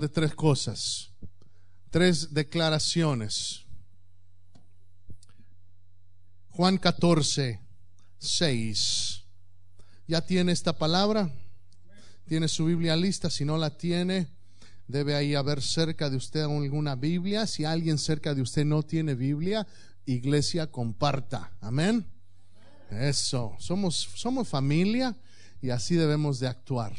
de tres cosas, tres declaraciones. Juan 14, 6. ¿Ya tiene esta palabra? ¿Tiene su Biblia lista? Si no la tiene, debe ahí haber cerca de usted alguna Biblia. Si alguien cerca de usted no tiene Biblia, iglesia, comparta. Amén. Eso. Somos, somos familia y así debemos de actuar.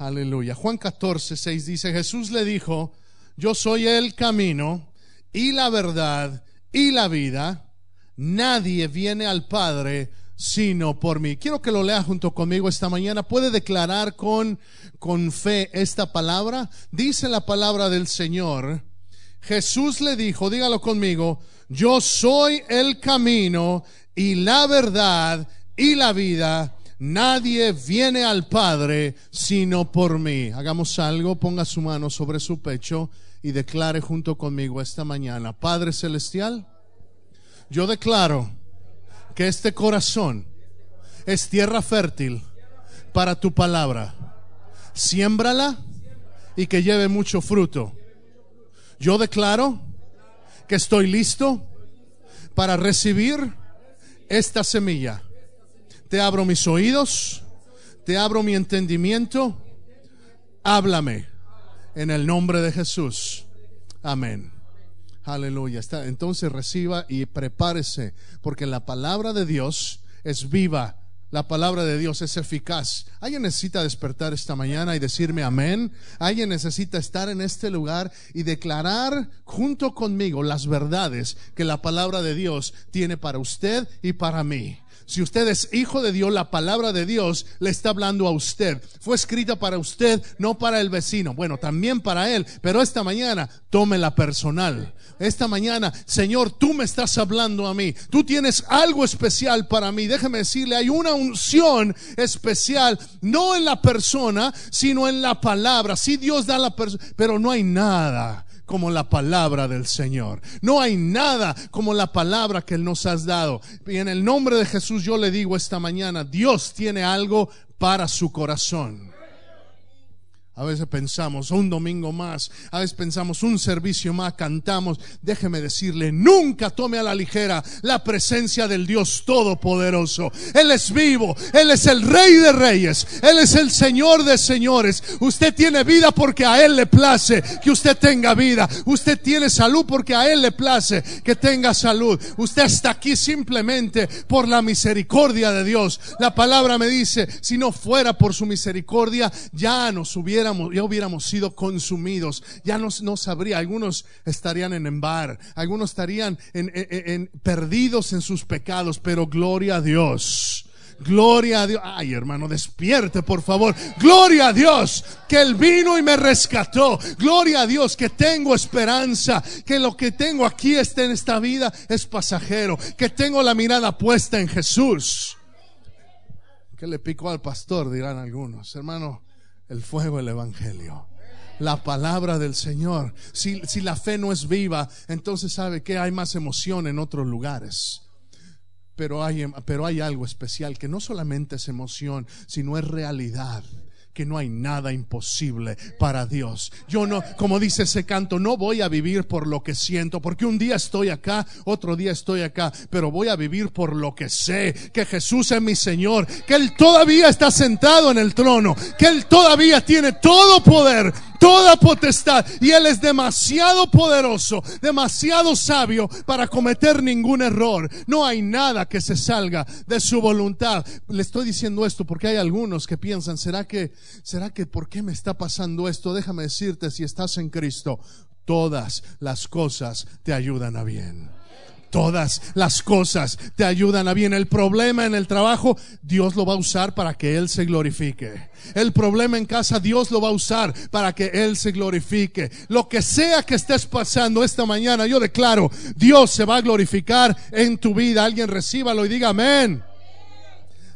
Aleluya. Juan 14, 6 dice, Jesús le dijo, yo soy el camino y la verdad y la vida. Nadie viene al Padre sino por mí. Quiero que lo lea junto conmigo esta mañana. ¿Puede declarar con, con fe esta palabra? Dice la palabra del Señor. Jesús le dijo, dígalo conmigo, yo soy el camino y la verdad y la vida. Nadie viene al Padre sino por mí. Hagamos algo, ponga su mano sobre su pecho y declare junto conmigo esta mañana, Padre Celestial, yo declaro que este corazón es tierra fértil para tu palabra. Siémbrala y que lleve mucho fruto. Yo declaro que estoy listo para recibir esta semilla. Te abro mis oídos, te abro mi entendimiento. Háblame en el nombre de Jesús. Amén. Aleluya. Entonces reciba y prepárese, porque la palabra de Dios es viva. La palabra de Dios es eficaz. ¿Alguien necesita despertar esta mañana y decirme amén? ¿Alguien necesita estar en este lugar y declarar junto conmigo las verdades que la palabra de Dios tiene para usted y para mí? Si usted es hijo de Dios, la palabra de Dios le está hablando a usted. Fue escrita para usted, no para el vecino. Bueno, también para él, pero esta mañana tómela personal. Esta mañana, Señor, tú me estás hablando a mí. Tú tienes algo especial para mí. Déjeme decirle, hay una unción especial, no en la persona, sino en la palabra. Sí, Dios da la persona, pero no hay nada como la palabra del Señor. No hay nada como la palabra que Él nos has dado. Y en el nombre de Jesús yo le digo esta mañana, Dios tiene algo para su corazón. A veces pensamos un domingo más, a veces pensamos un servicio más, cantamos. Déjeme decirle, nunca tome a la ligera la presencia del Dios Todopoderoso. Él es vivo, Él es el Rey de Reyes, Él es el Señor de Señores. Usted tiene vida porque a Él le place que usted tenga vida. Usted tiene salud porque a Él le place que tenga salud. Usted está aquí simplemente por la misericordia de Dios. La palabra me dice, si no fuera por su misericordia, ya nos hubiera ya hubiéramos sido consumidos, ya no, no sabría, algunos estarían en embar, algunos estarían en, perdidos en sus pecados, pero gloria a Dios. Gloria a Dios. Ay, hermano, despierte, por favor. Gloria a Dios que Él vino y me rescató. Gloria a Dios que tengo esperanza, que lo que tengo aquí está en esta vida es pasajero, que tengo la mirada puesta en Jesús. ¿Qué le picó al pastor? Dirán algunos. Hermano, el fuego del Evangelio. La palabra del Señor. Si, si la fe no es viva, entonces sabe que hay más emoción en otros lugares. Pero hay, pero hay algo especial que no solamente es emoción, sino es realidad que no hay nada imposible para Dios. Yo no, como dice ese canto, no voy a vivir por lo que siento, porque un día estoy acá, otro día estoy acá, pero voy a vivir por lo que sé, que Jesús es mi Señor, que Él todavía está sentado en el trono, que Él todavía tiene todo poder, toda potestad, y Él es demasiado poderoso, demasiado sabio para cometer ningún error. No hay nada que se salga de su voluntad. Le estoy diciendo esto porque hay algunos que piensan, ¿será que ¿será que por qué me está pasando esto? Déjame decirte, si estás en Cristo, todas las cosas te ayudan a bien. Todas las cosas te ayudan a bien. El problema en el trabajo, Dios lo va a usar para que Él se glorifique. El problema en casa, Dios lo va a usar para que Él se glorifique. Lo que sea que estés pasando esta mañana, yo declaro, Dios se va a glorificar en tu vida. Alguien recíbalo y diga amén.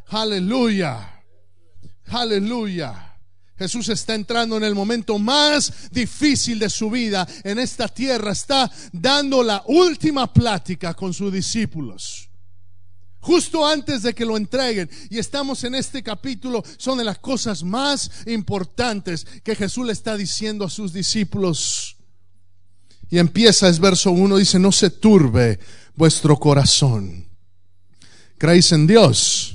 Aleluya. Aleluya. Jesús está entrando en el momento más difícil de su vida en esta tierra. Está dando la última plática con sus discípulos. justo antes de que lo entreguen. Y estamos en este capítulo, son de las cosas más importantes que Jesús le está diciendo a sus discípulos. Y empieza, es verso 1, dice, no se turbe vuestro corazón. ¿Creéis en Dios?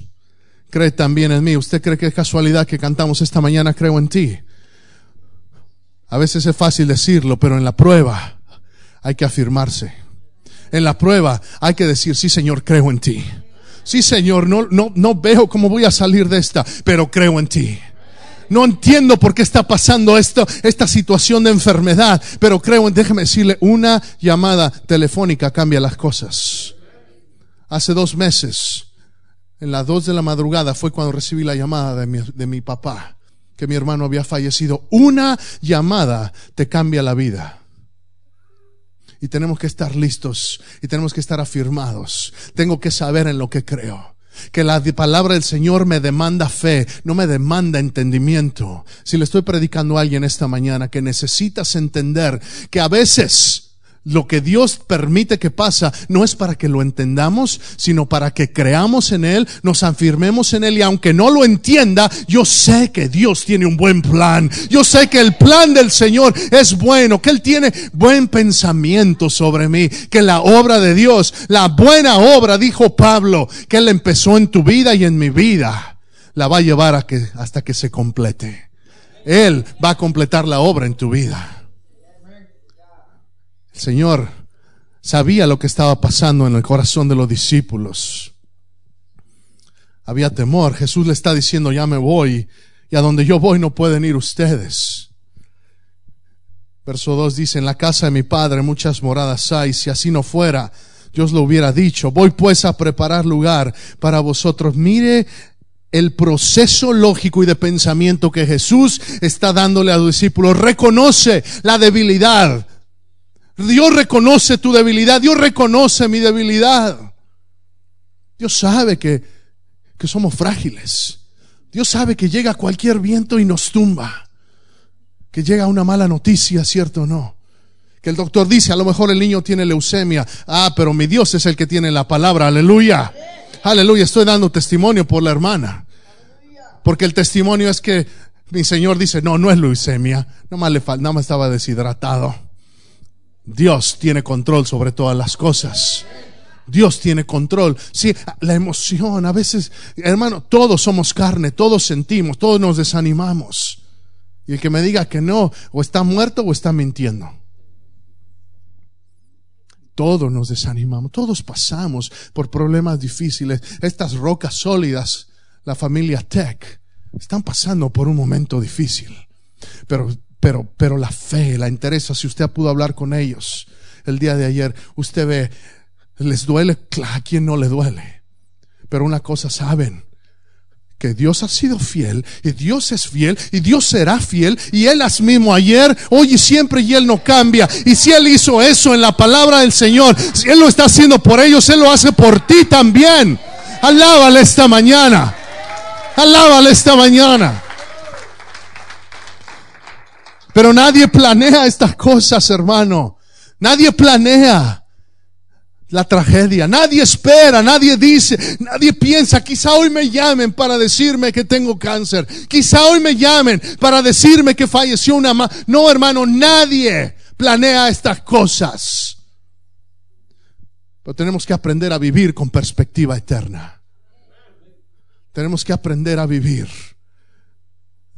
Cree también en mí. ¿Usted cree que es casualidad que cantamos esta mañana, creo en ti? A veces es fácil decirlo, pero en la prueba hay que afirmarse. En la prueba hay que decir, sí Señor, creo en ti. Sí Señor, no, no, no veo cómo voy a salir de esta, pero creo en ti. No entiendo por qué está pasando esto, esta situación de enfermedad, pero creo en, déjeme decirle, una llamada telefónica cambia las cosas. Hace dos meses, en las dos de la madrugada, fue cuando recibí la llamada de mi, de mi papá, que mi hermano había fallecido. Una llamada te cambia la vida. Y tenemos que estar listos y tenemos que estar afirmados. Tengo que saber en lo que creo. Que la palabra del Señor me demanda fe, no me demanda entendimiento. Si le estoy predicando a alguien esta mañana que necesitas entender que a veces lo que Dios permite que pasa no es para que lo entendamos, sino para que creamos en Él, nos afirmemos en Él y aunque no lo entienda, yo sé que Dios tiene un buen plan. Yo sé que el plan del Señor es bueno, que Él tiene buen pensamiento sobre mí, que la obra de Dios, la buena obra, dijo Pablo, que Él empezó en tu vida y en mi vida, la va a llevar a que, hasta que se complete. Él va a completar la obra en tu vida. Señor sabía lo que estaba pasando en el corazón de los discípulos. Había temor. Jesús le está diciendo, ya me voy, y a donde yo voy no pueden ir ustedes. Verso 2 dice, en la casa de mi Padre muchas moradas hay, si así no fuera, Dios lo hubiera dicho. Voy pues a preparar lugar para vosotros. Mire el proceso lógico y de pensamiento que Jesús está dándole a los discípulos. Reconoce la debilidad Dios reconoce tu debilidad, Dios reconoce mi debilidad. Dios sabe que, que somos frágiles. Dios sabe que llega cualquier viento y nos tumba. Que llega una mala noticia, ¿cierto o no? Que el doctor dice, a lo mejor el niño tiene leucemia. Ah, pero mi Dios es el que tiene la palabra. Aleluya. Aleluya. Estoy dando testimonio por la hermana. Porque el testimonio es que mi Señor dice, no, no es leucemia. No más le nada más estaba deshidratado. Dios tiene control sobre todas las cosas. Dios tiene control. Sí, la emoción, a veces, hermano, todos somos carne, todos sentimos, todos nos desanimamos. Y el que me diga que no, o está muerto o está mintiendo. Todos nos desanimamos, todos pasamos por problemas difíciles. Estas rocas sólidas, la familia Tech, están pasando por un momento difícil. Pero pero, pero la fe la interesa. Si usted pudo hablar con ellos el día de ayer, usted ve, les duele, ¿a quién no le duele? Pero una cosa saben, que Dios ha sido fiel y Dios es fiel y Dios será fiel y Él es mismo ayer, hoy y siempre y Él no cambia. Y si Él hizo eso en la palabra del Señor, si Él lo está haciendo por ellos, Él lo hace por ti también. Alábale esta mañana. Alábale esta mañana. Pero nadie planea estas cosas, hermano. Nadie planea la tragedia. Nadie espera, nadie dice, nadie piensa, quizá hoy me llamen para decirme que tengo cáncer. Quizá hoy me llamen para decirme que falleció una mamá. No, hermano, nadie planea estas cosas. Pero tenemos que aprender a vivir con perspectiva eterna. Tenemos que aprender a vivir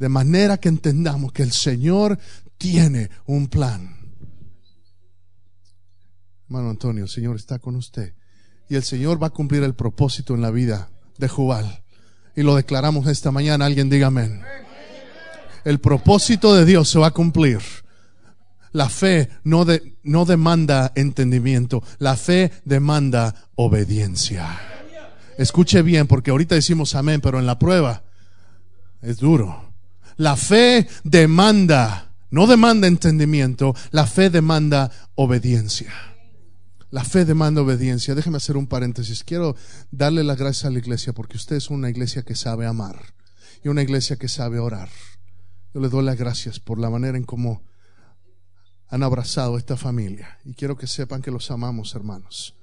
de manera que entendamos que el Señor tiene un plan. Hermano Antonio, el Señor está con usted. Y el Señor va a cumplir el propósito en la vida de Jubal. Y lo declaramos esta mañana. Alguien diga amén. El propósito de Dios se va a cumplir. La fe no, de, no demanda entendimiento. La fe demanda obediencia. Escuche bien, porque ahorita decimos amén, pero en la prueba es duro. La fe demanda, no demanda entendimiento, la fe demanda obediencia. La fe demanda obediencia. Déjeme hacer un paréntesis. Quiero darle las gracias a la iglesia porque usted es una iglesia que sabe amar y una iglesia que sabe orar. Yo le doy las gracias por la manera en cómo han abrazado esta familia y quiero que sepan que los amamos, hermanos.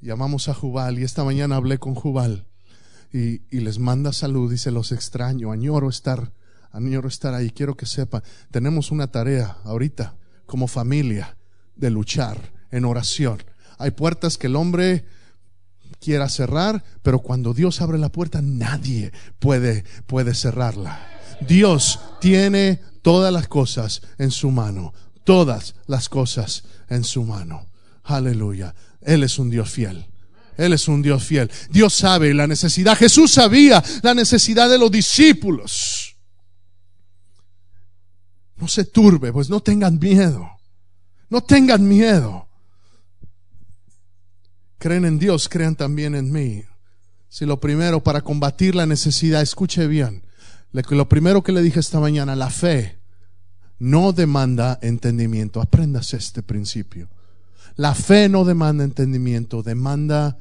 Llamamos a Jubal y esta mañana hablé con Jubal y, y les manda salud. Dice, los extraño, añoro estar, añoro estar ahí. Quiero que sepa, tenemos una tarea ahorita como familia de luchar en oración. Hay puertas que el hombre quiera cerrar, pero cuando Dios abre la puerta nadie puede puede cerrarla. Dios tiene todas las cosas en su mano, todas las cosas en su mano. Aleluya. Él es un Dios fiel. Él es un Dios fiel. Dios sabe la necesidad. Jesús sabía la necesidad de los discípulos. No se turbe, pues no tengan miedo. No tengan miedo. Creen en Dios, crean también en mí. Si lo primero para combatir la necesidad, escuche bien, lo primero que le dije esta mañana, la fe no demanda entendimiento. Aprendas este principio. La fe no demanda entendimiento, demanda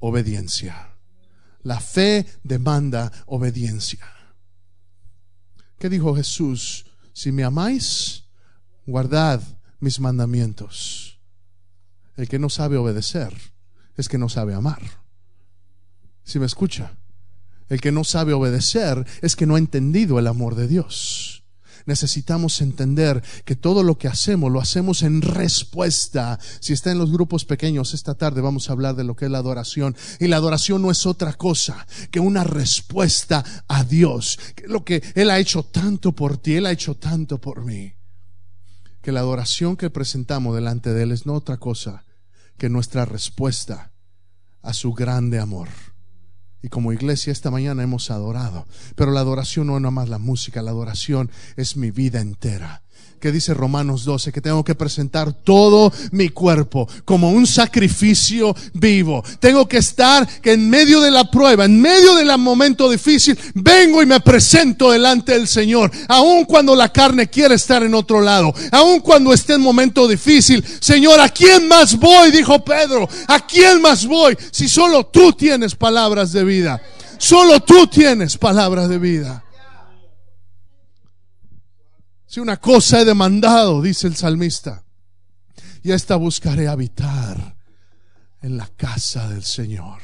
obediencia. La fe demanda obediencia. ¿Qué dijo Jesús? Si me amáis, guardad mis mandamientos. El que no sabe obedecer es que no sabe amar. Si me escucha, el que no sabe obedecer es que no ha entendido el amor de Dios necesitamos entender que todo lo que hacemos lo hacemos en respuesta. Si está en los grupos pequeños, esta tarde vamos a hablar de lo que es la adoración. Y la adoración no es otra cosa que una respuesta a Dios. Lo que Él ha hecho tanto por ti, Él ha hecho tanto por mí. Que la adoración que presentamos delante de Él es no otra cosa que nuestra respuesta a su grande amor. Y como iglesia esta mañana hemos adorado. Pero la adoración no es nada más la música, la adoración es mi vida entera que dice Romanos 12, que tengo que presentar todo mi cuerpo como un sacrificio vivo. Tengo que estar que en medio de la prueba, en medio del momento difícil, vengo y me presento delante del Señor. Aun cuando la carne quiere estar en otro lado, aun cuando esté en momento difícil. Señor, ¿a quién más voy? Dijo Pedro. ¿A quién más voy? Si solo tú tienes palabras de vida. Solo tú tienes palabras de vida. Si una cosa he demandado, dice el salmista, y esta buscaré habitar en la casa del Señor.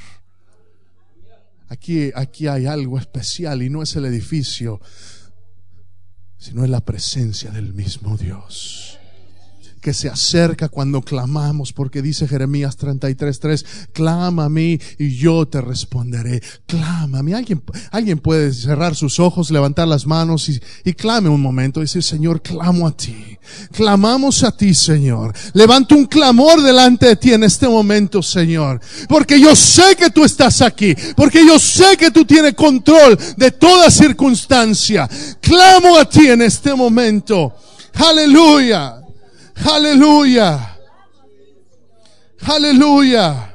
Aquí, aquí hay algo especial y no es el edificio, sino es la presencia del mismo Dios que se acerca cuando clamamos, porque dice Jeremías 33:3, clama a mí y yo te responderé. Clama a mí. Alguien, alguien puede cerrar sus ojos, levantar las manos y, y clame un momento y decir, Señor, clamo a ti. Clamamos a ti, Señor. Levanto un clamor delante de ti en este momento, Señor. Porque yo sé que tú estás aquí. Porque yo sé que tú tienes control de toda circunstancia. Clamo a ti en este momento. Aleluya. Aleluya. Aleluya.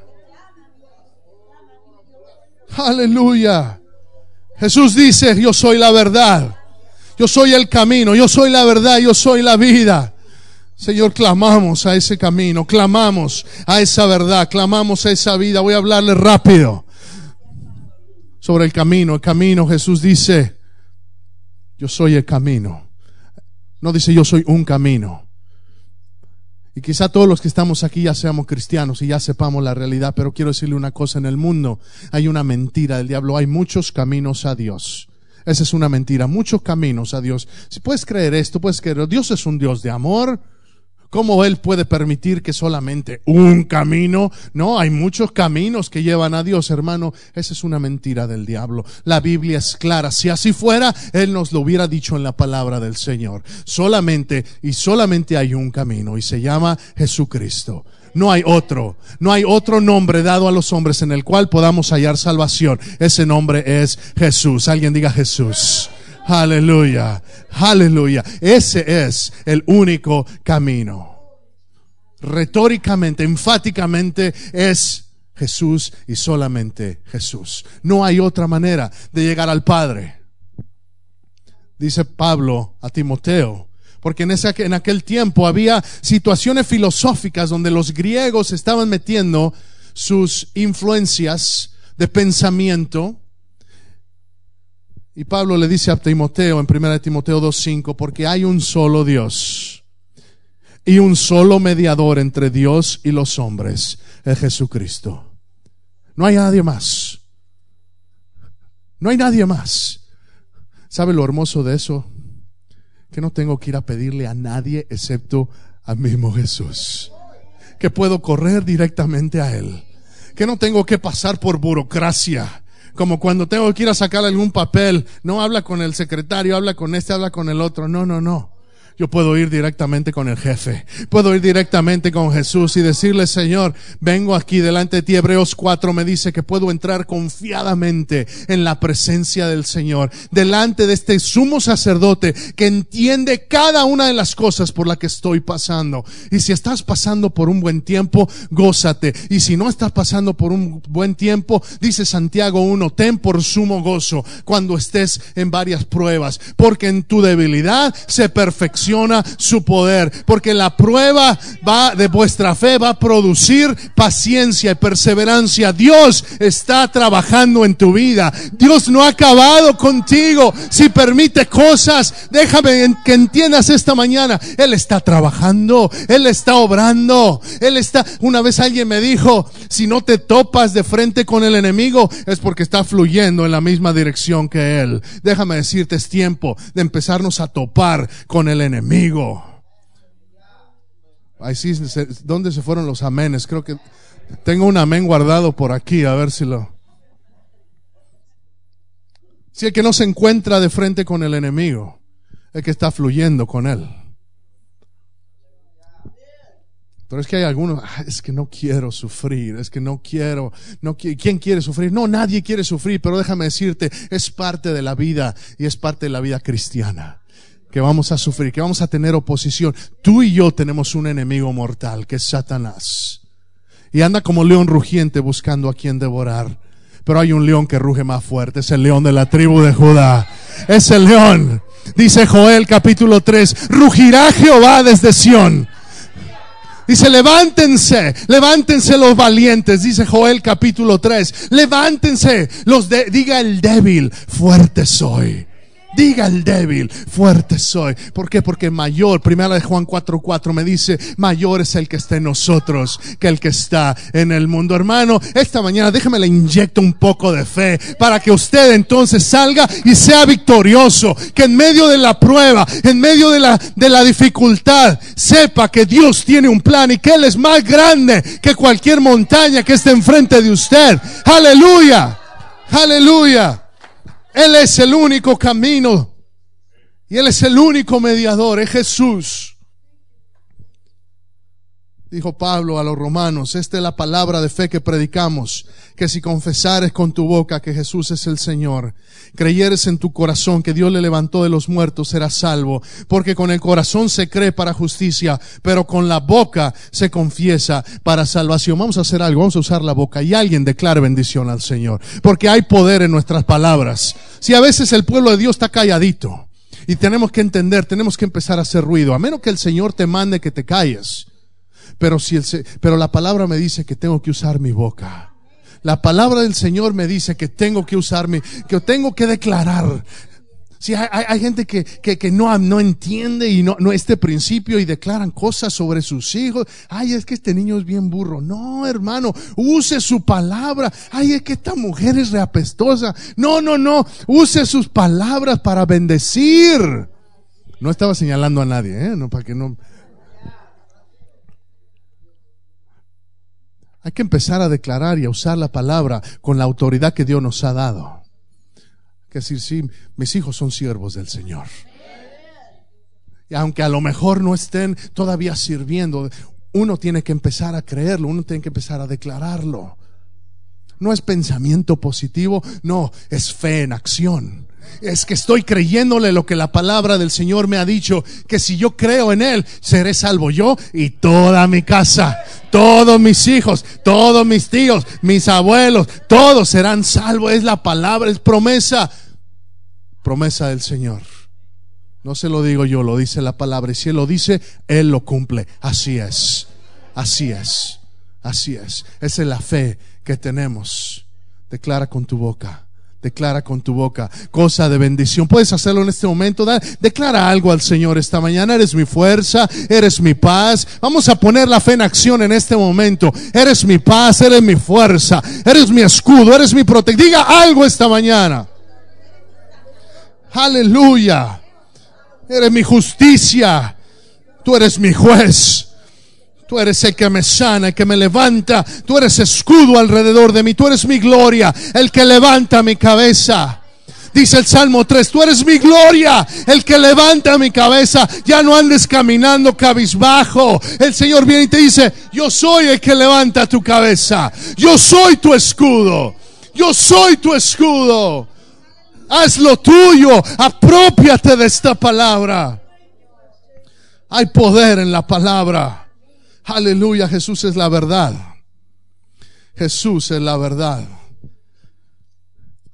Aleluya. Jesús dice, yo soy la verdad. Yo soy el camino. Yo soy la verdad. Yo soy la vida. Señor, clamamos a ese camino. Clamamos a esa verdad. Clamamos a esa vida. Voy a hablarle rápido sobre el camino. El camino, Jesús dice, yo soy el camino. No dice yo soy un camino. Y quizá todos los que estamos aquí ya seamos cristianos y ya sepamos la realidad, pero quiero decirle una cosa, en el mundo hay una mentira del diablo, hay muchos caminos a Dios. Esa es una mentira, muchos caminos a Dios. Si puedes creer esto, puedes creer, Dios es un Dios de amor, ¿Cómo Él puede permitir que solamente un camino? No, hay muchos caminos que llevan a Dios, hermano. Esa es una mentira del diablo. La Biblia es clara. Si así fuera, Él nos lo hubiera dicho en la palabra del Señor. Solamente y solamente hay un camino y se llama Jesucristo. No hay otro. No hay otro nombre dado a los hombres en el cual podamos hallar salvación. Ese nombre es Jesús. Alguien diga Jesús. Aleluya, aleluya. Ese es el único camino. Retóricamente, enfáticamente es Jesús y solamente Jesús. No hay otra manera de llegar al Padre. Dice Pablo a Timoteo, porque en, ese, en aquel tiempo había situaciones filosóficas donde los griegos estaban metiendo sus influencias de pensamiento y Pablo le dice a Timoteo en 1 Timoteo 2.5, porque hay un solo Dios y un solo mediador entre Dios y los hombres, es Jesucristo. No hay nadie más. No hay nadie más. ¿Sabe lo hermoso de eso? Que no tengo que ir a pedirle a nadie excepto a mismo Jesús. Que puedo correr directamente a Él. Que no tengo que pasar por burocracia. Como cuando tengo que ir a sacar algún papel. No habla con el secretario, habla con este, habla con el otro. No, no, no. Yo puedo ir directamente con el jefe. Puedo ir directamente con Jesús y decirle, Señor, vengo aquí delante de ti. Hebreos 4 me dice que puedo entrar confiadamente en la presencia del Señor. Delante de este sumo sacerdote que entiende cada una de las cosas por las que estoy pasando. Y si estás pasando por un buen tiempo, gózate. Y si no estás pasando por un buen tiempo, dice Santiago 1, ten por sumo gozo cuando estés en varias pruebas. Porque en tu debilidad se perfecciona su poder, porque la prueba va de vuestra fe va a producir paciencia y perseverancia. Dios está trabajando en tu vida. Dios no ha acabado contigo. Si permite cosas, déjame que entiendas esta mañana. Él está trabajando, Él está obrando, Él está. Una vez alguien me dijo, si no te topas de frente con el enemigo, es porque está fluyendo en la misma dirección que Él. Déjame decirte, es tiempo de empezarnos a topar con el enemigo enemigo. Ahí sí, ¿dónde se fueron los amenes? Creo que tengo un amén guardado por aquí, a ver si lo... Si el que no se encuentra de frente con el enemigo, el que está fluyendo con él. Pero es que hay algunos, ah, es que no quiero sufrir, es que no quiero, no ¿quién quiere sufrir? No, nadie quiere sufrir, pero déjame decirte, es parte de la vida y es parte de la vida cristiana que vamos a sufrir, que vamos a tener oposición. Tú y yo tenemos un enemigo mortal, que es Satanás. Y anda como león rugiente buscando a quien devorar. Pero hay un león que ruge más fuerte, es el león de la tribu de Judá. Es el león. Dice Joel capítulo 3, rugirá Jehová desde Sión. Dice, levántense, levántense los valientes, dice Joel capítulo 3, levántense, los de, diga el débil, fuerte soy. Diga el débil, fuerte soy. ¿Por qué? Porque mayor, primera de Juan 4:4 me dice, mayor es el que está en nosotros que el que está en el mundo. Hermano, esta mañana déjame le inyecto un poco de fe para que usted entonces salga y sea victorioso. Que en medio de la prueba, en medio de la, de la dificultad, sepa que Dios tiene un plan y que Él es más grande que cualquier montaña que esté enfrente de usted. Aleluya. Aleluya. Él es el único camino y Él es el único mediador, es Jesús. Dijo Pablo a los romanos, esta es la palabra de fe que predicamos, que si confesares con tu boca que Jesús es el Señor, creyeres en tu corazón que Dios le levantó de los muertos, serás salvo, porque con el corazón se cree para justicia, pero con la boca se confiesa para salvación. Vamos a hacer algo, vamos a usar la boca y alguien declare bendición al Señor, porque hay poder en nuestras palabras. Si a veces el pueblo de Dios está calladito, y tenemos que entender, tenemos que empezar a hacer ruido, a menos que el Señor te mande que te calles. Pero, si el, pero la palabra me dice que tengo que usar mi boca. La palabra del Señor me dice que tengo que usar mi, que tengo que declarar. Si hay, hay, gente que, que, que, no, no entiende y no, no este principio y declaran cosas sobre sus hijos. Ay, es que este niño es bien burro. No, hermano, use su palabra. Ay, es que esta mujer es reapestosa. No, no, no. Use sus palabras para bendecir. No estaba señalando a nadie, ¿eh? No, para que no. Hay que empezar a declarar y a usar la palabra con la autoridad que Dios nos ha dado. Que decir, sí, mis hijos son siervos del Señor. Y aunque a lo mejor no estén todavía sirviendo, uno tiene que empezar a creerlo, uno tiene que empezar a declararlo. No es pensamiento positivo, no, es fe en acción es que estoy creyéndole lo que la palabra del Señor me ha dicho, que si yo creo en Él, seré salvo yo y toda mi casa, todos mis hijos, todos mis tíos, mis abuelos, todos serán salvos. Es la palabra, es promesa, promesa del Señor. No se lo digo yo, lo dice la palabra. Y si Él lo dice, Él lo cumple. Así es, así es, así es. Esa es la fe que tenemos. Declara con tu boca Declara con tu boca cosa de bendición. Puedes hacerlo en este momento. declara algo al Señor esta mañana. Eres mi fuerza, eres mi paz. Vamos a poner la fe en acción en este momento. Eres mi paz, eres mi fuerza, eres mi escudo, eres mi protección. Diga algo esta mañana. Aleluya. Eres mi justicia. Tú eres mi juez. Tú eres el que me sana, el que me levanta. Tú eres escudo alrededor de mí. Tú eres mi gloria, el que levanta mi cabeza. Dice el Salmo 3, tú eres mi gloria, el que levanta mi cabeza. Ya no andes caminando cabizbajo. El Señor viene y te dice, yo soy el que levanta tu cabeza. Yo soy tu escudo. Yo soy tu escudo. Haz lo tuyo. Apropiate de esta palabra. Hay poder en la palabra. Aleluya, Jesús es la verdad. Jesús es la verdad.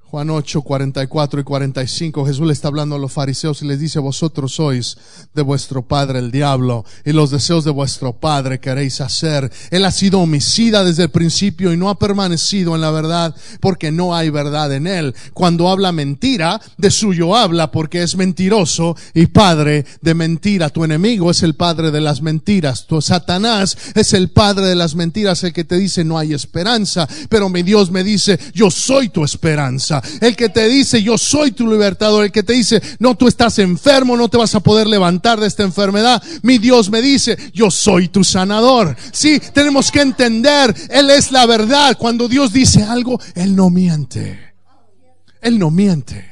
Juan 8, 44 y 45, Jesús le está hablando a los fariseos y les dice, vosotros sois de vuestro padre el diablo y los deseos de vuestro padre queréis hacer. Él ha sido homicida desde el principio y no ha permanecido en la verdad porque no hay verdad en él. Cuando habla mentira, de suyo habla porque es mentiroso y padre de mentira. Tu enemigo es el padre de las mentiras. Tu Satanás es el padre de las mentiras, el que te dice no hay esperanza. Pero mi Dios me dice, yo soy tu esperanza el que te dice yo soy tu libertador, el que te dice no, tú estás enfermo, no te vas a poder levantar de esta enfermedad. Mi Dios me dice yo soy tu sanador. Sí, tenemos que entender, Él es la verdad. Cuando Dios dice algo, Él no miente. Él no miente.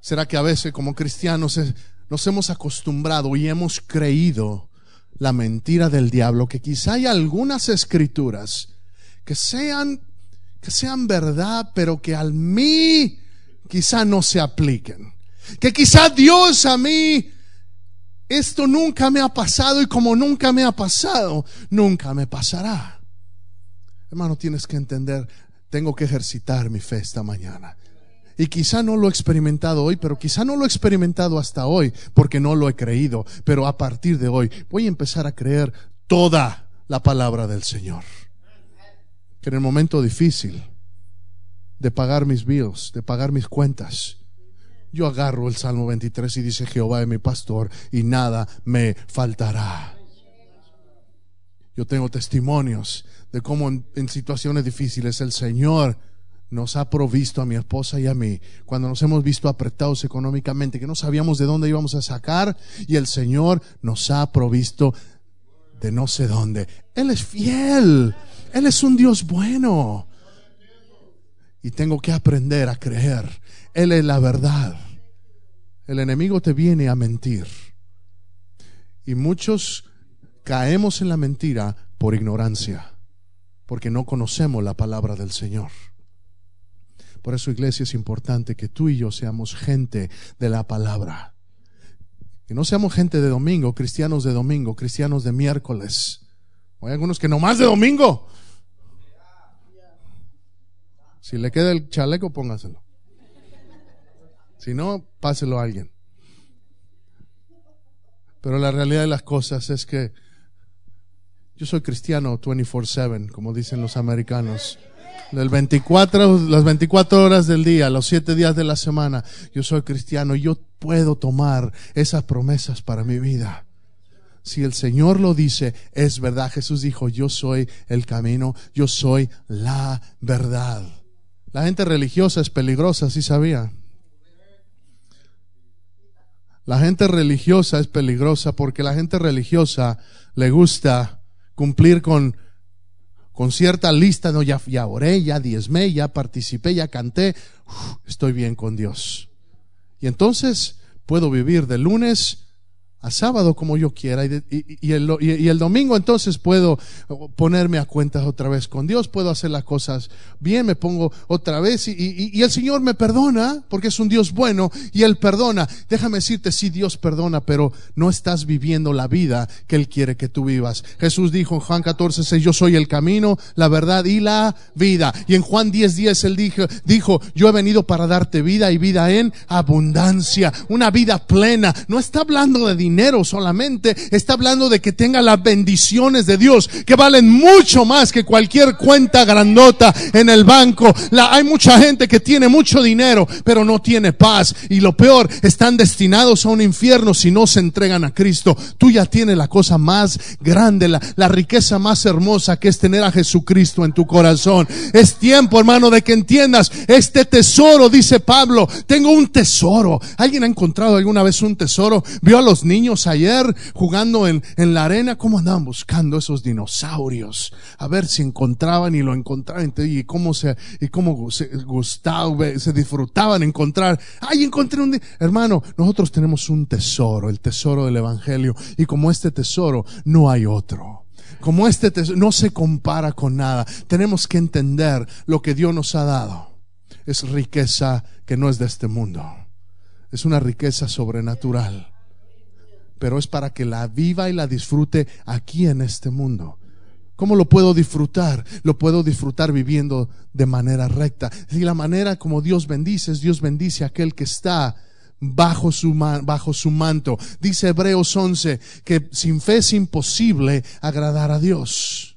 ¿Será que a veces como cristianos nos hemos acostumbrado y hemos creído la mentira del diablo, que quizá hay algunas escrituras que sean que sean verdad, pero que al mí quizá no se apliquen. Que quizá Dios a mí, esto nunca me ha pasado y como nunca me ha pasado, nunca me pasará. Hermano, tienes que entender, tengo que ejercitar mi fe esta mañana. Y quizá no lo he experimentado hoy, pero quizá no lo he experimentado hasta hoy, porque no lo he creído. Pero a partir de hoy voy a empezar a creer toda la palabra del Señor en el momento difícil de pagar mis bills, de pagar mis cuentas, yo agarro el Salmo 23 y dice, Jehová es mi pastor y nada me faltará. Yo tengo testimonios de cómo en, en, situaciones difíciles el Señor nos ha provisto a mi esposa y a mí cuando nos hemos visto apretados económicamente, que no sabíamos de dónde íbamos a sacar y el Señor nos ha provisto de no sé dónde. Él es fiel. Él es un Dios bueno. Y tengo que aprender a creer. Él es la verdad. El enemigo te viene a mentir. Y muchos caemos en la mentira por ignorancia, porque no conocemos la palabra del Señor. Por eso, iglesia, es importante que tú y yo seamos gente de la palabra. Que no seamos gente de domingo, cristianos de domingo, cristianos de miércoles. Hay algunos que no más de domingo. Si le queda el chaleco, póngaselo. Si no, páselo a alguien. Pero la realidad de las cosas es que yo soy cristiano 24/7, como dicen los americanos. Del 24, las 24 horas del día, los 7 días de la semana, yo soy cristiano y yo puedo tomar esas promesas para mi vida. Si el Señor lo dice, es verdad. Jesús dijo, yo soy el camino, yo soy la verdad. La gente religiosa es peligrosa, ¿sí sabía? La gente religiosa es peligrosa porque la gente religiosa le gusta cumplir con, con cierta lista, no, ya, ya oré, ya diezmé, ya participé, ya canté, estoy bien con Dios. Y entonces puedo vivir de lunes a sábado como yo quiera y, el, domingo entonces puedo ponerme a cuentas otra vez con Dios, puedo hacer las cosas bien, me pongo otra vez y, el Señor me perdona porque es un Dios bueno y Él perdona. Déjame decirte, sí Dios perdona, pero no estás viviendo la vida que Él quiere que tú vivas. Jesús dijo en Juan 14, 6, yo soy el camino, la verdad y la vida. Y en Juan 10, 10 Él dijo, dijo, yo he venido para darte vida y vida en abundancia, una vida plena. No está hablando de dinero solamente, está hablando de que tenga las bendiciones de Dios, que valen mucho más que cualquier cuenta grandota en el banco. La, hay mucha gente que tiene mucho dinero, pero no tiene paz. Y lo peor, están destinados a un infierno si no se entregan a Cristo. Tú ya tienes la cosa más grande, la, la riqueza más hermosa que es tener a Jesucristo en tu corazón. Es tiempo, hermano, de que entiendas este tesoro, dice Pablo. Tengo un tesoro. ¿Alguien ha encontrado alguna vez un tesoro? ¿Vio a los niños ayer jugando en, en la arena? ¿Cómo andaban buscando esos dinosaurios? A ver si encontraban y lo encontraban y cómo se, y cómo se gustaba, se disfrutaban encontrar. Ay, encontré un, hermano, nosotros tenemos un tesoro, el tesoro del evangelio. Y como este tesoro, no hay otro como este tesoro, no se compara con nada. Tenemos que entender lo que Dios nos ha dado. Es riqueza que no es de este mundo. Es una riqueza sobrenatural. Pero es para que la viva y la disfrute aquí en este mundo. ¿Cómo lo puedo disfrutar? Lo puedo disfrutar viviendo de manera recta. Y la manera como Dios bendice es Dios bendice a aquel que está bajo su, bajo su manto. Dice Hebreos 11 que sin fe es imposible agradar a Dios.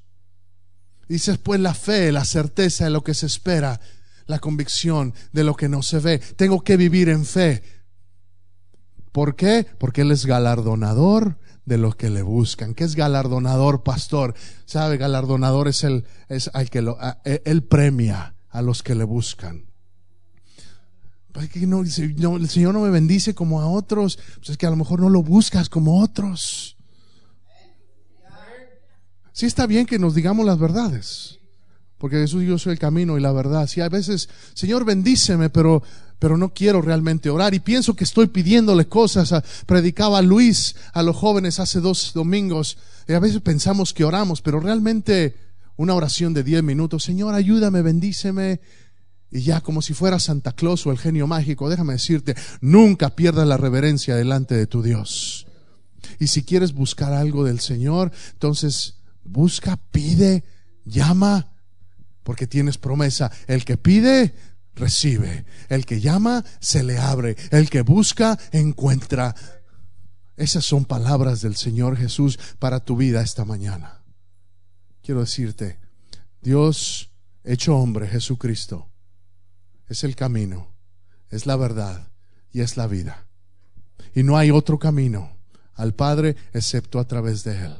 Dice pues la fe, la certeza de lo que se espera, la convicción de lo que no se ve. Tengo que vivir en fe. ¿Por qué? Porque Él es galardonador de los que le buscan. ¿Qué es galardonador, pastor? ¿Sabe? Galardonador es el, es al que lo, e, él premia a los que le buscan. No, el Señor no me bendice como a otros. Pues es que a lo mejor no lo buscas como otros. Sí está bien que nos digamos las verdades. Porque Jesús yo soy el camino y la verdad. Sí, a veces, Señor, bendíceme, pero pero no quiero realmente orar y pienso que estoy pidiéndole cosas. Predicaba Luis a los jóvenes hace dos domingos y a veces pensamos que oramos, pero realmente una oración de diez minutos, Señor, ayúdame, bendíceme. Y ya como si fuera Santa Claus o el genio mágico, déjame decirte, nunca pierdas la reverencia delante de tu Dios. Y si quieres buscar algo del Señor, entonces busca, pide, llama, porque tienes promesa. El que pide, recibe. El que llama, se le abre. El que busca, encuentra. Esas son palabras del Señor Jesús para tu vida esta mañana. Quiero decirte, Dios hecho hombre, Jesucristo, es el camino, es la verdad y es la vida. Y no hay otro camino al Padre excepto a través de Él.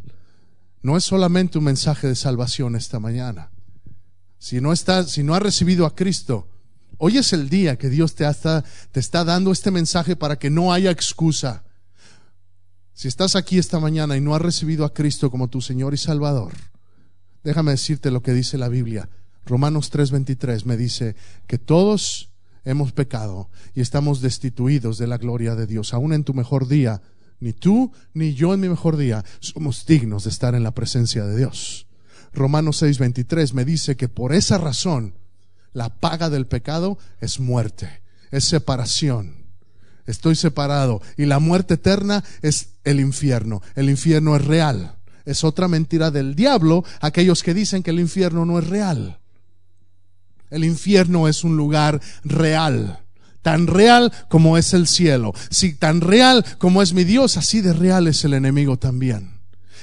No es solamente un mensaje de salvación esta mañana. Si no, está, si no has recibido a Cristo, Hoy es el día que Dios te, te está dando este mensaje para que no haya excusa. Si estás aquí esta mañana y no has recibido a Cristo como tu Señor y Salvador, déjame decirte lo que dice la Biblia. Romanos 3:23 me dice que todos hemos pecado y estamos destituidos de la gloria de Dios. Aún en tu mejor día, ni tú ni yo en mi mejor día somos dignos de estar en la presencia de Dios. Romanos 6:23 me dice que por esa razón la paga del pecado es muerte, es separación. Estoy separado. Y la muerte eterna es el infierno. El infierno es real. Es otra mentira del diablo, aquellos que dicen que el infierno no es real. El infierno es un lugar real. Tan real como es el cielo. Si tan real como es mi Dios, así de real es el enemigo también.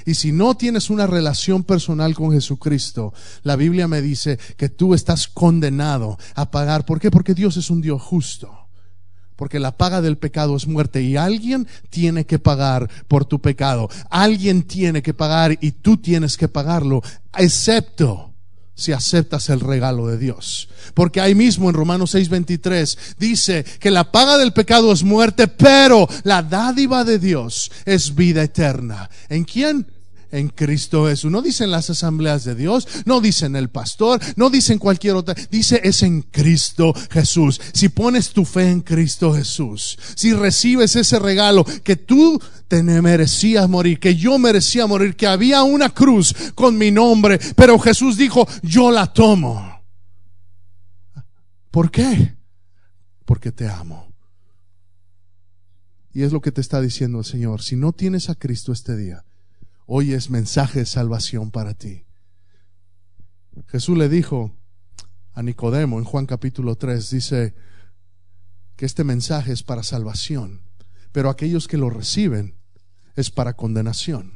Y si no tienes una relación personal con Jesucristo, la Biblia me dice que tú estás condenado a pagar. ¿Por qué? Porque Dios es un Dios justo. Porque la paga del pecado es muerte y alguien tiene que pagar por tu pecado. Alguien tiene que pagar y tú tienes que pagarlo, excepto si aceptas el regalo de Dios. Porque ahí mismo en Romanos 6:23 dice que la paga del pecado es muerte, pero la dádiva de Dios es vida eterna. ¿En quién? En Cristo Jesús. No dicen las asambleas de Dios, no dicen el pastor, no dicen cualquier otra. Dice es en Cristo Jesús. Si pones tu fe en Cristo Jesús, si recibes ese regalo que tú te merecías morir, que yo merecía morir, que había una cruz con mi nombre, pero Jesús dijo, yo la tomo. ¿Por qué? Porque te amo. Y es lo que te está diciendo el Señor. Si no tienes a Cristo este día, hoy es mensaje de salvación para ti. Jesús le dijo a Nicodemo en Juan capítulo 3, dice que este mensaje es para salvación, pero aquellos que lo reciben es para condenación.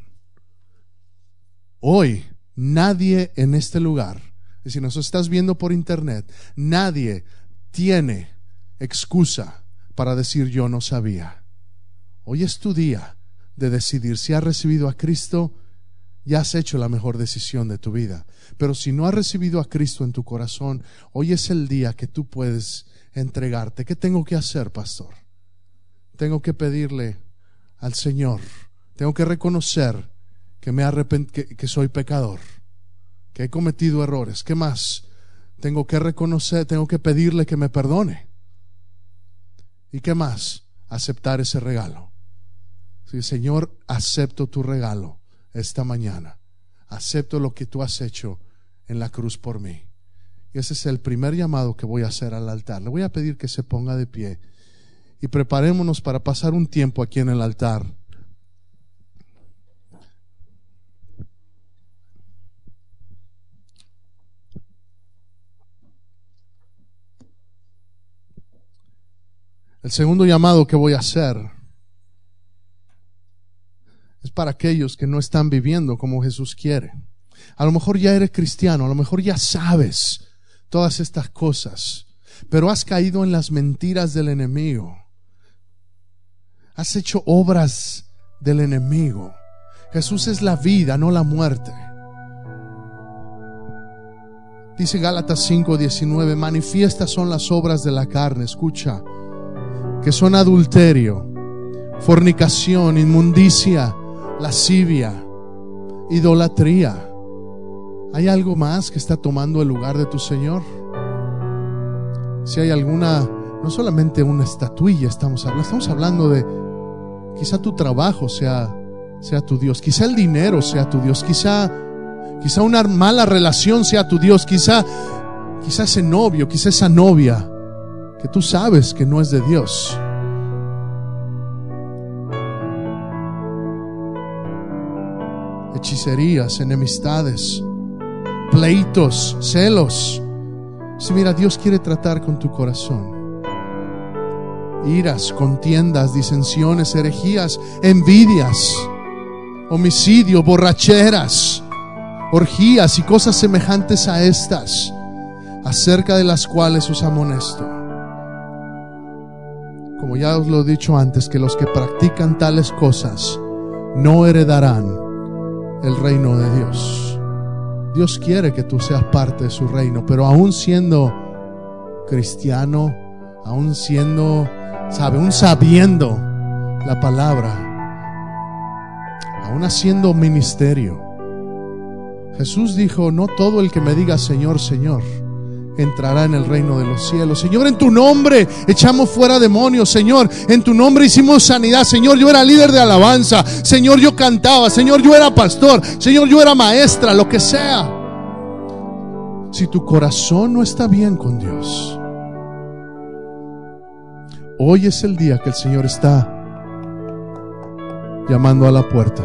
Hoy nadie en este lugar, y si nos estás viendo por internet, nadie tiene excusa para decir yo no sabía. Hoy es tu día de decidir si has recibido a Cristo, ya has hecho la mejor decisión de tu vida. Pero si no has recibido a Cristo en tu corazón, hoy es el día que tú puedes entregarte. ¿Qué tengo que hacer, pastor? Tengo que pedirle al Señor, tengo que reconocer que me que, soy pecador, que he cometido errores. ¿Qué más? Tengo que reconocer, tengo que pedirle que me perdone. ¿Y qué más? Aceptar ese regalo. Señor, acepto tu regalo esta mañana. Acepto lo que tú has hecho en la cruz por mí. Y ese es el primer llamado que voy a hacer al altar. Le voy a pedir que se ponga de pie y preparémonos para pasar un tiempo aquí en el altar. El segundo llamado que voy a hacer es para aquellos que no están viviendo como Jesús quiere. A lo mejor ya eres cristiano, a lo mejor ya sabes todas estas cosas, pero has caído en las mentiras del enemigo. Has hecho obras del enemigo. Jesús es la vida, no la muerte. Dice Gálatas 5:19, manifiestas son las obras de la carne, escucha, que son adulterio, fornicación, inmundicia, lascivia, idolatría. ¿Hay algo más que está tomando el lugar de tu Señor? Si hay alguna, no solamente una estatuilla estamos hablando, estamos hablando de quizá tu trabajo sea, sea tu Dios, quizá el dinero sea tu Dios, quizá, quizá una mala relación sea tu Dios, quizá, quizá ese novio, quizá esa novia que tú sabes que no es de Dios. Hechicerías, enemistades, pleitos, celos. Si mira, Dios quiere tratar con tu corazón. Iras, contiendas, disensiones, herejías, envidias, homicidio, borracheras, orgías y cosas semejantes a estas, acerca de las cuales os amonesto como ya os lo he dicho antes, que los que practican tales cosas no heredarán el reino de Dios. Dios quiere que tú seas parte de su reino, pero aún siendo cristiano, aún siendo, sabe, aún sabiendo la palabra, aún haciendo ministerio. Jesús dijo, no todo el que me diga Señor, Señor, entrará en el reino de los cielos. Señor, en tu nombre echamos fuera demonios. Señor, en tu nombre hicimos sanidad. Señor, yo era líder de alabanza. Señor, yo cantaba. Señor, yo era pastor. Señor, yo era maestra, lo que sea. Si tu corazón no está bien con Dios, hoy es el día que el Señor está llamando a la puerta.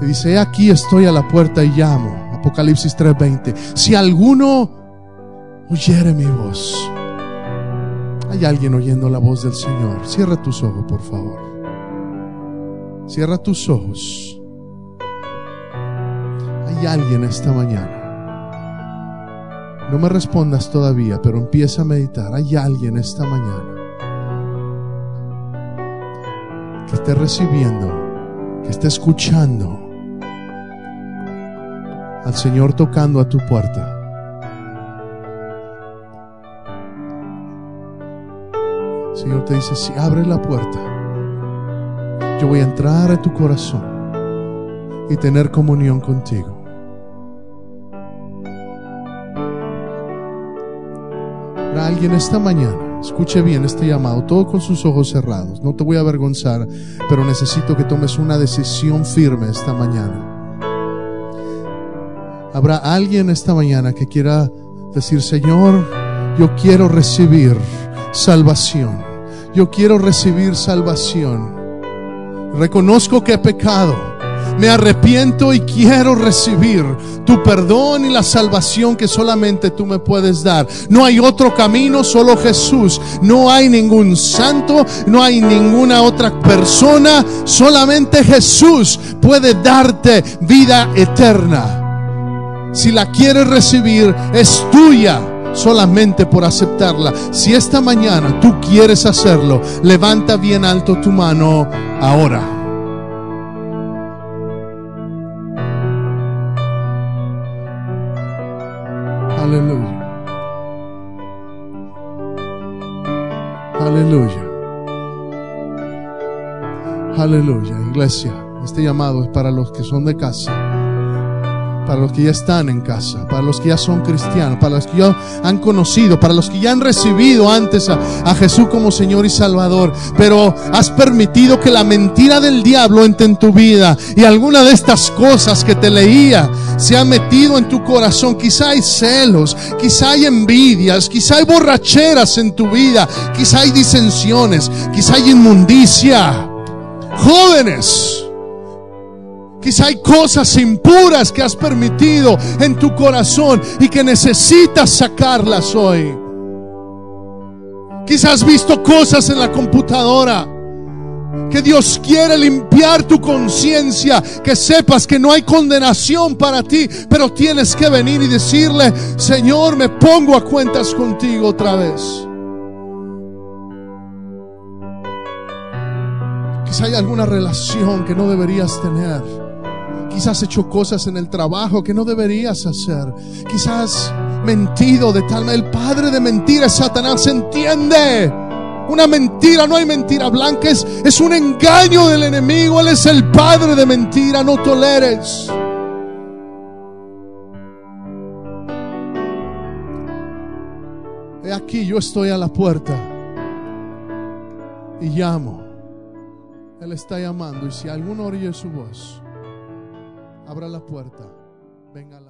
Y dice, aquí estoy a la puerta y llamo. Apocalipsis 3:20. Si alguno oyere mi voz, hay alguien oyendo la voz del Señor. Cierra tus ojos, por favor. Cierra tus ojos. Hay alguien esta mañana. No me respondas todavía, pero empieza a meditar. Hay alguien esta mañana que esté recibiendo, que esté escuchando al Señor tocando a tu puerta. Señor te dice, si abre la puerta, yo voy a entrar a tu corazón y tener comunión contigo. Para alguien esta mañana, escuche bien este llamado, todo con sus ojos cerrados. No te voy a avergonzar, pero necesito que tomes una decisión firme esta mañana. Habrá alguien esta mañana que quiera decir, Señor, yo quiero recibir salvación. Yo quiero recibir salvación. Reconozco que he pecado. Me arrepiento y quiero recibir tu perdón y la salvación que solamente tú me puedes dar. No hay otro camino, solo Jesús. No hay ningún santo, no hay ninguna otra persona. Solamente Jesús puede darte vida eterna. Si la quieres recibir, es tuya solamente por aceptarla. Si esta mañana tú quieres hacerlo, levanta bien alto tu mano ahora. Aleluya. Aleluya. Aleluya, iglesia. Este llamado es para los que son de casa para los que ya están en casa, para los que ya son cristianos, para los que ya han conocido, para los que ya han recibido antes a, Jesús como Señor y Salvador, pero has permitido que la mentira del diablo entre en tu vida y alguna de estas cosas que te leía se ha metido en tu corazón. Quizá hay celos, quizá hay envidias, quizá hay borracheras en tu vida, quizá hay disensiones, quizá hay inmundicia. Jóvenes, Quizá hay cosas impuras que has permitido en tu corazón y que necesitas sacarlas hoy. Quizás has visto cosas en la computadora que Dios quiere limpiar tu conciencia, que sepas que no hay condenación para ti, pero tienes que venir y decirle, Señor, me pongo a cuentas contigo otra vez. Quizá hay alguna relación que no deberías tener Quizás has hecho cosas en el trabajo que no deberías hacer. Quizás mentido de tal manera. El padre de mentiras, Satanás, entiende. Una mentira, no hay mentira blanca, es, es un engaño del enemigo. Él es el padre de mentira, no toleres. He aquí, yo estoy a la puerta y llamo. Él está llamando y si alguno oye su voz, abra la puerta, venga la